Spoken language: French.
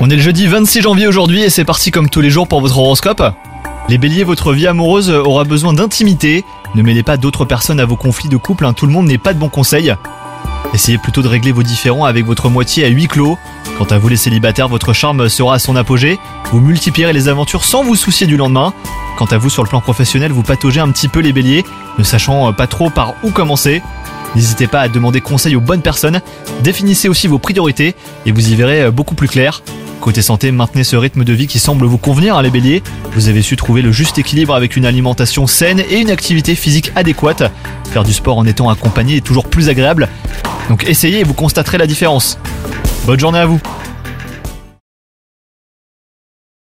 On est le jeudi 26 janvier aujourd'hui et c'est parti comme tous les jours pour votre horoscope. Les béliers, votre vie amoureuse aura besoin d'intimité. Ne mêlez pas d'autres personnes à vos conflits de couple, hein, tout le monde n'est pas de bons conseils. Essayez plutôt de régler vos différends avec votre moitié à huis clos. Quant à vous les célibataires, votre charme sera à son apogée. Vous multiplierez les aventures sans vous soucier du lendemain. Quant à vous sur le plan professionnel, vous pataugez un petit peu les béliers, ne sachant pas trop par où commencer. N'hésitez pas à demander conseil aux bonnes personnes. Définissez aussi vos priorités et vous y verrez beaucoup plus clair. Côté santé, maintenez ce rythme de vie qui semble vous convenir, hein, les béliers. Vous avez su trouver le juste équilibre avec une alimentation saine et une activité physique adéquate. Faire du sport en étant accompagné est toujours plus agréable. Donc essayez et vous constaterez la différence. Bonne journée à vous